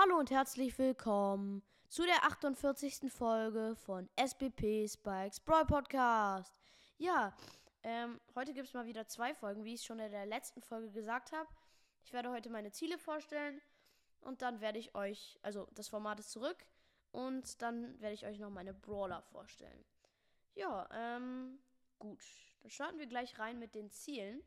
Hallo und herzlich willkommen zu der 48. Folge von SBP Spikes Brawl Podcast. Ja, ähm, heute gibt es mal wieder zwei Folgen, wie ich schon in der letzten Folge gesagt habe. Ich werde heute meine Ziele vorstellen und dann werde ich euch, also das Format ist zurück und dann werde ich euch noch meine Brawler vorstellen. Ja, ähm, gut. Dann starten wir gleich rein mit den Zielen.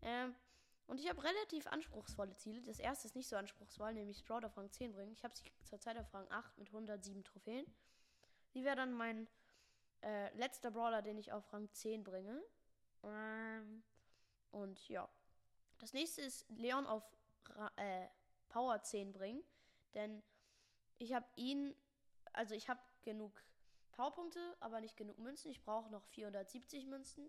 Ähm, und ich habe relativ anspruchsvolle Ziele. Das erste ist nicht so anspruchsvoll, nämlich Sprout auf Rang 10 bringen. Ich habe sie zurzeit auf Rang 8 mit 107 Trophäen. Die wäre dann mein äh, letzter Brawler, den ich auf Rang 10 bringe. Ähm, und ja. Das nächste ist Leon auf äh, Power 10 bringen. Denn ich habe ihn, also ich habe genug Powerpunkte, aber nicht genug Münzen. Ich brauche noch 470 Münzen.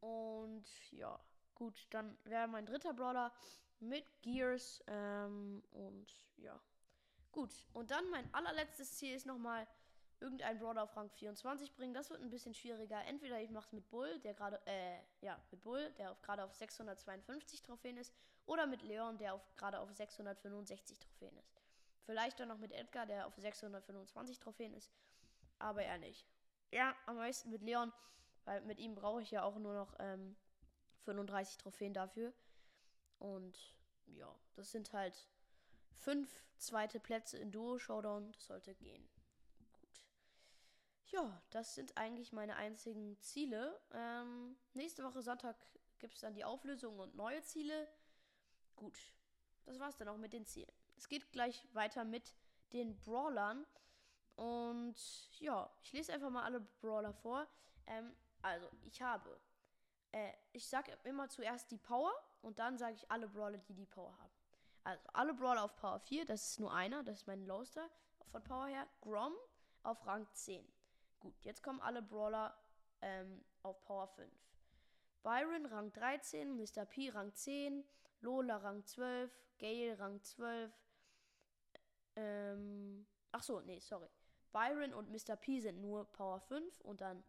Und ja. Gut, dann wäre mein dritter Brawler mit Gears. Ähm, und ja. Gut, und dann mein allerletztes Ziel ist nochmal irgendeinen Brawler auf Rang 24 bringen. Das wird ein bisschen schwieriger. Entweder ich mache es mit Bull, der gerade, äh, ja, mit Bull, der gerade auf 652 Trophäen ist. Oder mit Leon, der gerade auf 665 Trophäen ist. Vielleicht dann noch mit Edgar, der auf 625 Trophäen ist. Aber er nicht. Ja, am meisten mit Leon, weil mit ihm brauche ich ja auch nur noch ähm, 35 Trophäen dafür. Und ja, das sind halt fünf zweite Plätze in Duo Showdown. Das sollte gehen. Gut. Ja, das sind eigentlich meine einzigen Ziele. Ähm, nächste Woche Sonntag gibt es dann die Auflösung und neue Ziele. Gut. Das war's dann auch mit den Zielen. Es geht gleich weiter mit den Brawlern. Und ja, ich lese einfach mal alle Brawler vor. Ähm, also, ich habe äh, ich sage immer zuerst die Power und dann sage ich alle Brawler, die die Power haben. Also alle Brawler auf Power 4, das ist nur einer, das ist mein Lowster von Power her. Grom auf Rang 10. Gut, jetzt kommen alle Brawler ähm, auf Power 5. Byron Rang 13, Mr. P Rang 10, Lola Rang 12, Gale Rang 12. Ähm, ach so, nee, sorry. Byron und Mr. P sind nur Power 5 und dann,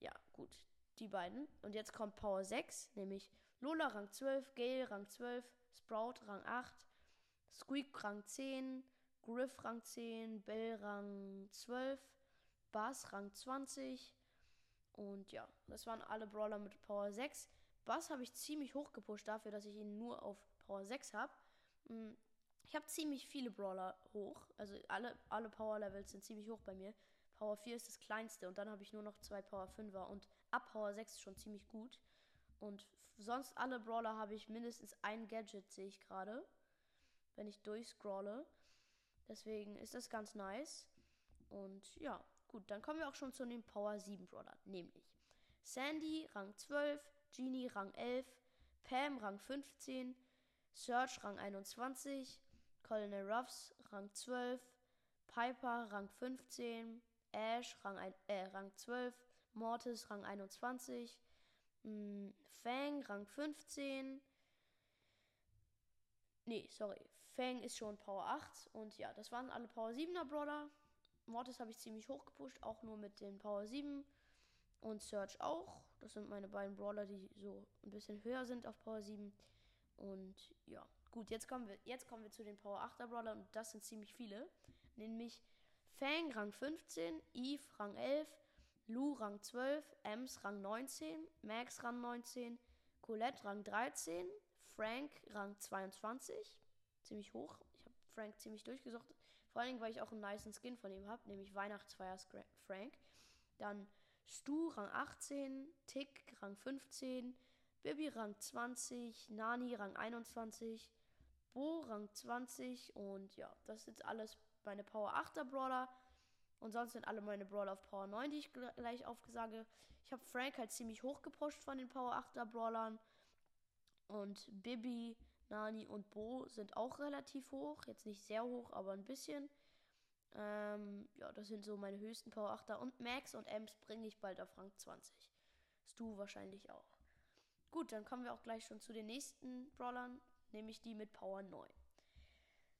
ja, gut, die beiden. Und jetzt kommt Power 6, nämlich Lola Rang 12, Gale Rang 12, Sprout Rang 8, Squeak Rang 10, Griff Rang 10, Bell Rang 12, Bass Rang 20. Und ja, das waren alle Brawler mit Power 6. Bass habe ich ziemlich hoch gepusht dafür, dass ich ihn nur auf Power 6 habe. Hm, ich habe ziemlich viele Brawler hoch. Also alle, alle Power Levels sind ziemlich hoch bei mir. Power 4 ist das kleinste und dann habe ich nur noch zwei Power 5er und ab Power 6 schon ziemlich gut. Und sonst alle Brawler habe ich mindestens ein Gadget, sehe ich gerade, wenn ich durchscrolle. Deswegen ist das ganz nice. Und ja, gut, dann kommen wir auch schon zu den Power 7 Brawler, nämlich Sandy Rang 12, Genie Rang 11, Pam Rang 15, Search Rang 21, Colonel Ruffs Rang 12, Piper Rang 15, Ash Rang, ein, äh, Rang 12, Mortis Rang 21, mh, Fang Rang 15. Nee, sorry. Fang ist schon Power 8 und ja, das waren alle Power 7er Brawler. Mortis habe ich ziemlich hoch gepusht, auch nur mit den Power 7 und Search auch. Das sind meine beiden Brawler, die so ein bisschen höher sind auf Power 7. Und ja, gut, jetzt kommen wir, jetzt kommen wir zu den Power 8er Brawlern und das sind ziemlich viele. Nämlich Fang Rang 15, Eve Rang 11, Lou Rang 12, Ems Rang 19, Max Rang 19, Colette Rang 13, Frank Rang 22. Ziemlich hoch. Ich habe Frank ziemlich durchgesucht. Vor allen Dingen, weil ich auch einen nice Skin von ihm habe, nämlich Weihnachtsfeier Frank. Dann Stu Rang 18, Tick Rang 15, Bibi Rang 20, Nani Rang 21, Bo Rang 20 und ja, das ist alles meine Power 8er Brawler. Und sonst sind alle meine Brawler auf Power 9, die ich gleich aufgesage. Ich habe Frank halt ziemlich hoch gepusht von den Power 8er Brawlern. Und Bibi, Nani und Bo sind auch relativ hoch. Jetzt nicht sehr hoch, aber ein bisschen. Ähm, ja, das sind so meine höchsten Power 8er. Und Max und Ems bringe ich bald auf Rang 20. Stu wahrscheinlich auch. Gut, dann kommen wir auch gleich schon zu den nächsten Brawlern, nämlich die mit Power 9.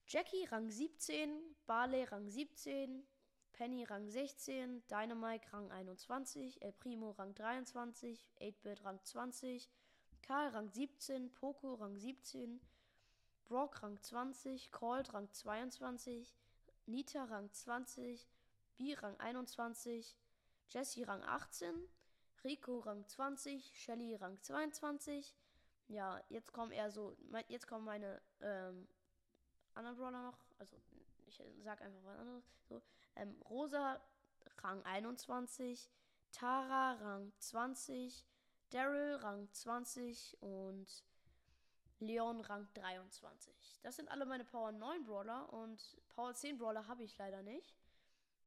Jackie Rang 17, Barley Rang 17, Penny Rang 16, Dynamite Rang 21, El Primo Rang 23, 8-Bit Rang 20, Karl Rang 17, Poco Rang 17, Brock Rang 20, Colt Rang 22, Nita Rang 20, B Rang 21, Jesse Rang 18, Rico Rang 20, Shelly Rang 22. Ja, jetzt kommen eher so, jetzt kommen meine ähm, anderen Brawler noch. Also ich sag einfach was anderes. So, ähm, Rosa Rang 21, Tara Rang 20, Daryl Rang 20 und Leon Rang 23. Das sind alle meine Power 9 Brawler und Power 10 Brawler habe ich leider nicht.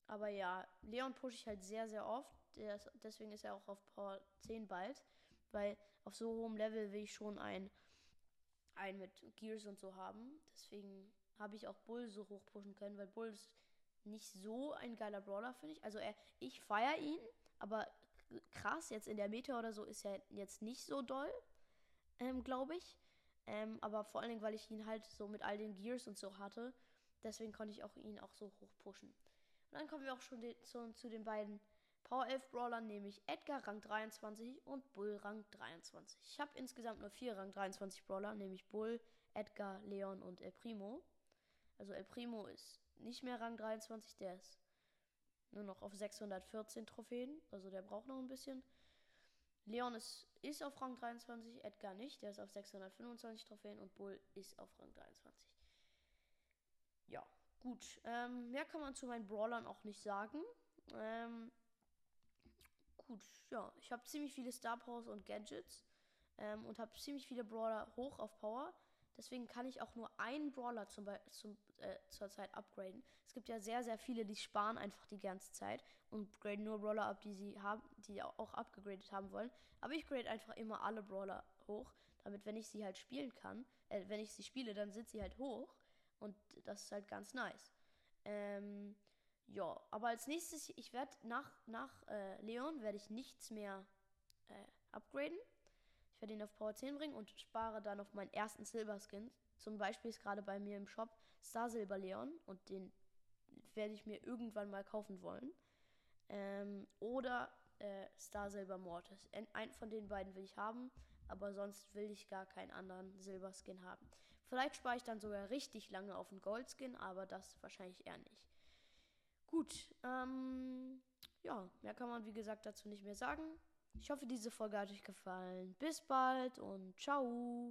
Aber ja, Leon pushe ich halt sehr, sehr oft. Ist, deswegen ist er auch auf Power 10 bald. Weil auf so hohem Level will ich schon ein, ein mit Gears und so haben. Deswegen habe ich auch Bull so hoch pushen können, weil Bull ist nicht so ein geiler Brawler, finde ich. Also er, ich feiere ihn, aber krass, jetzt in der Meta oder so ist er jetzt nicht so doll, ähm, glaube ich. Ähm, aber vor allen Dingen, weil ich ihn halt so mit all den Gears und so hatte. Deswegen konnte ich auch ihn auch so hoch pushen. Und dann kommen wir auch schon de, zu, zu den beiden Power 11 Brawlern, nämlich Edgar Rang 23 und Bull Rang 23. Ich habe insgesamt nur vier Rang 23 Brawler, nämlich Bull, Edgar, Leon und El Primo. Also El Primo ist nicht mehr Rang 23, der ist nur noch auf 614 Trophäen, also der braucht noch ein bisschen. Leon ist, ist auf Rang 23, Edgar nicht, der ist auf 625 Trophäen und Bull ist auf Rang 23. Ja, gut. Ähm, mehr kann man zu meinen Brawlern auch nicht sagen. Ähm, gut, ja, ich habe ziemlich viele Star Powers und Gadgets ähm, und habe ziemlich viele Brawler hoch auf Power. Deswegen kann ich auch nur einen Brawler zum, zum, äh, zur Zeit upgraden. Es gibt ja sehr, sehr viele, die sparen einfach die ganze Zeit und graden nur Brawler ab, die sie haben, die auch abgegradet haben wollen. Aber ich grade einfach immer alle Brawler hoch, damit, wenn ich sie halt spielen kann, äh, wenn ich sie spiele, dann sind sie halt hoch. Und das ist halt ganz nice. Ähm, ja, aber als nächstes, ich werde nach, nach äh, Leon werde ich nichts mehr äh, upgraden. Ich werde ihn auf Power 10 bringen und spare dann auf meinen ersten Silberskin. Zum Beispiel ist gerade bei mir im Shop Star Silber Leon und den werde ich mir irgendwann mal kaufen wollen. Ähm, oder äh, Star Silber Mortis. Einen von den beiden will ich haben, aber sonst will ich gar keinen anderen Silberskin haben. Vielleicht spare ich dann sogar richtig lange auf einen Goldskin, aber das wahrscheinlich eher nicht. Gut, ähm, ja, mehr kann man wie gesagt dazu nicht mehr sagen. Ich hoffe, diese Folge hat euch gefallen. Bis bald und ciao.